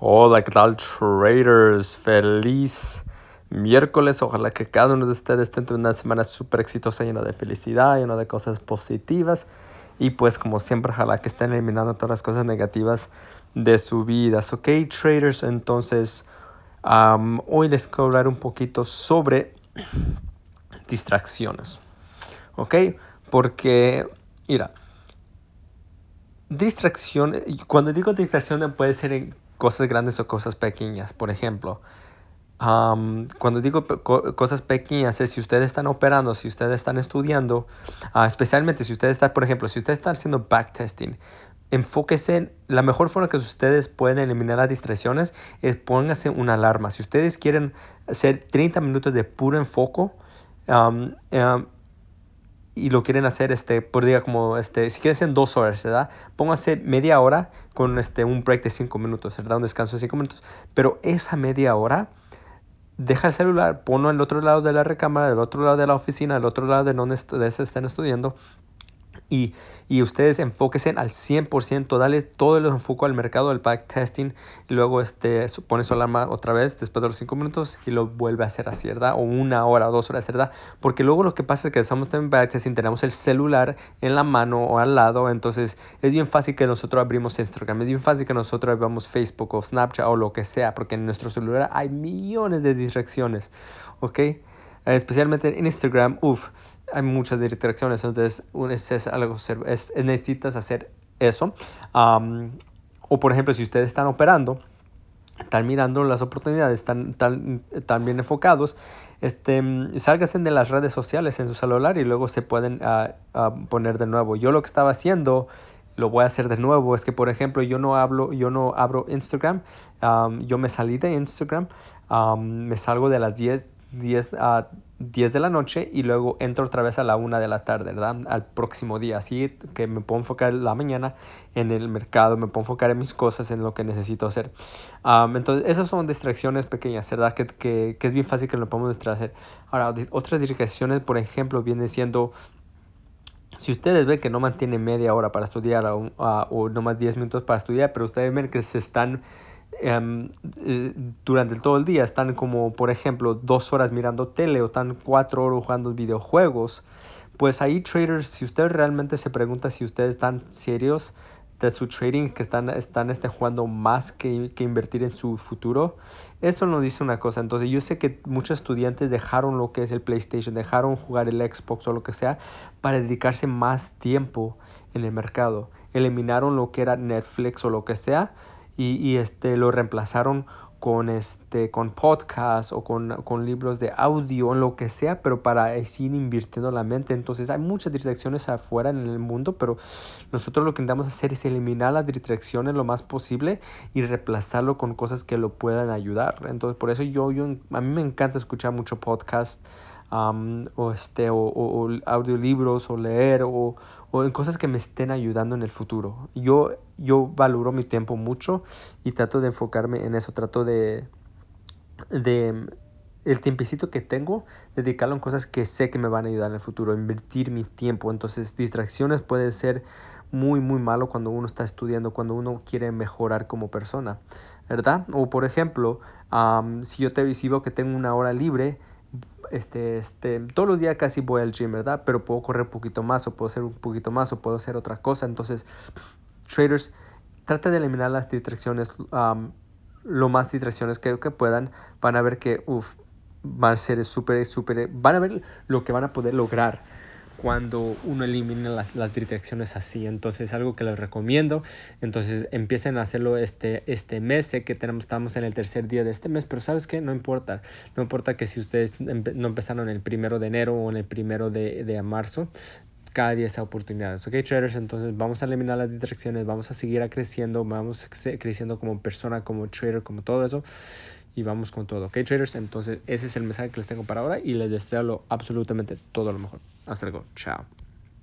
Hola, ¿qué tal traders? Feliz miércoles. Ojalá que cada uno de ustedes tenga una semana súper exitosa, llena de felicidad, llena de cosas positivas. Y pues como siempre, ojalá que estén eliminando todas las cosas negativas de su vida. Ok, traders, entonces hoy les quiero hablar un poquito sobre distracciones. Ok, porque, mira, distracción, cuando digo distracción puede ser en cosas grandes o cosas pequeñas. Por ejemplo, cuando digo cosas pequeñas es si ustedes están operando, si ustedes están estudiando, ah, especialmente si ustedes están, por ejemplo, si ustedes están haciendo backtesting, enfóquese en la mejor forma que ustedes pueden eliminar las distracciones es pónganse una alarma. Si ustedes quieren hacer 30 minutos de puro enfoque, y lo quieren hacer este por día como este si quieren hacer dos horas verdad pónganse media hora con este un break de cinco minutos verdad un descanso de cinco minutos. Pero esa media hora deja el celular ponlo al otro lado de la recámara del otro lado de la oficina del otro lado de donde se estén estudiando y, ustedes enfóquense al 100%, dale todo el enfoque al mercado del backtesting y luego este, pone su alarma otra vez después de los 5 minutos y lo vuelve a hacer así, ¿verdad? O una hora o dos horas, ¿verdad? Porque luego lo que pasa es que estamos en backtesting, tenemos el celular en la mano o al lado, entonces es bien fácil que nosotros abrimos Instagram, es bien fácil que nosotros abramos Facebook o Snapchat o lo que sea, porque en nuestro celular hay millones de distracciones, ¿ok? Especialmente en Instagram, uff hay muchas distracciones, entonces es, algo, es, necesitas hacer eso. o por ejemplo, si ustedes están operando, están mirando las oportunidades, están, están, bien enfocados, este, sálganse de las redes sociales en su celular y luego se pueden ah, ah, poner de nuevo. Yo lo que estaba haciendo, lo voy a hacer de nuevo, es que por ejemplo yo no hablo, yo no abro Instagram, yo me salí de Instagram, me salgo de las 10 10 a 10 de la noche y luego entro otra vez a la 1 de la tarde, ¿verdad? Al próximo día. Así que me puedo enfocar la mañana en el mercado, me puedo enfocar en mis cosas, en lo que necesito hacer. entonces, esas son distracciones pequeñas, ¿verdad? Que, que, es bien fácil que lo podamos distraer. Ahora, otras distracciones, por ejemplo, viene siendo... Si ustedes ven que no mantienen media hora para estudiar o, o no más 10 minutos para estudiar, pero ustedes ven que se están Em, eh, durante todo el día están como por ejemplo dos horas mirando tele o están cuatro horas jugando videojuegos pues ahí traders si usted realmente se pregunta si ustedes están serios de su trading que están, están este, jugando más que, que, invertir en su futuro eso nos dice una cosa. Entonces yo sé que muchos estudiantes dejaron lo que es el PlayStation dejaron jugar el Xbox o lo que sea para dedicarse más tiempo en el mercado. Eliminaron lo que era Netflix o lo que sea y, y este, lo reemplazaron con, este, con podcast o con, con, libros de audio o lo que sea, pero para seguir invirtiendo la mente. Entonces hay muchas distracciones afuera en el mundo, pero nosotros lo que intentamos hacer es eliminar las distracciones lo más posible y reemplazarlo con cosas que lo puedan ayudar. Entonces por eso yo, yo a mí me encanta escuchar mucho podcast o, este, o, o, audiolibros o leer o, o en cosas que me estén ayudando en el futuro. Yo, yo valoro mi tiempo mucho y trato de enfocarme en eso, trato de, de el tiempecito que tengo, dedicarlo en cosas que sé que me van a ayudar en el futuro, invertir mi tiempo. Entonces, distracciones puede ser muy, muy malo cuando uno está estudiando, cuando uno quiere mejorar como persona, ¿verdad? O por ejemplo, si yo te veo que tengo una hora libre, este, este, todos los días casi voy al gym, ¿verdad? Pero puedo correr un poquito más o puedo hacer un poquito más o puedo hacer otra cosa. Entonces, traders, trata de eliminar las distracciones, lo más distracciones que, que puedan. Van a ver que, uff, van a ser súper, súper, van a ver lo que van a poder lograr cuando uno elimina las, las distracciones así. Entonces, algo que les recomiendo. Entonces, empiecen a hacerlo este, este mes. Sé que tenemos, estamos en el tercer día de este mes, pero ¿sabes qué? No importa. No importa que si ustedes no empezaron el primero de enero o en el primero de, de marzo, cada día esa oportunidades. Ok, traders, entonces vamos a eliminar las distracciones, vamos a seguir creciendo, vamos creciendo como persona, como trader, como todo eso y vamos con todo. Ok, traders, entonces ese es el mensaje que les tengo para ahora y les deseo lo, absolutamente todo lo mejor. Hasta luego, chao.